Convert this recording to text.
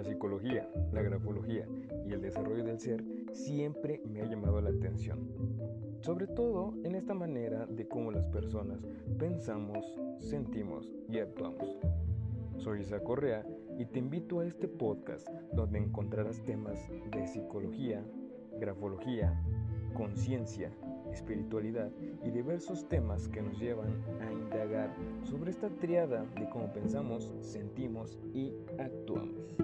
La psicología, la grafología y el desarrollo del ser siempre me ha llamado la atención. Sobre todo en esta manera de cómo las personas pensamos, sentimos y actuamos. Soy Isa Correa y te invito a este podcast donde encontrarás temas de psicología, grafología, conciencia, espiritualidad y diversos temas que nos llevan a indagar sobre esta triada de cómo pensamos, sentimos y actuamos.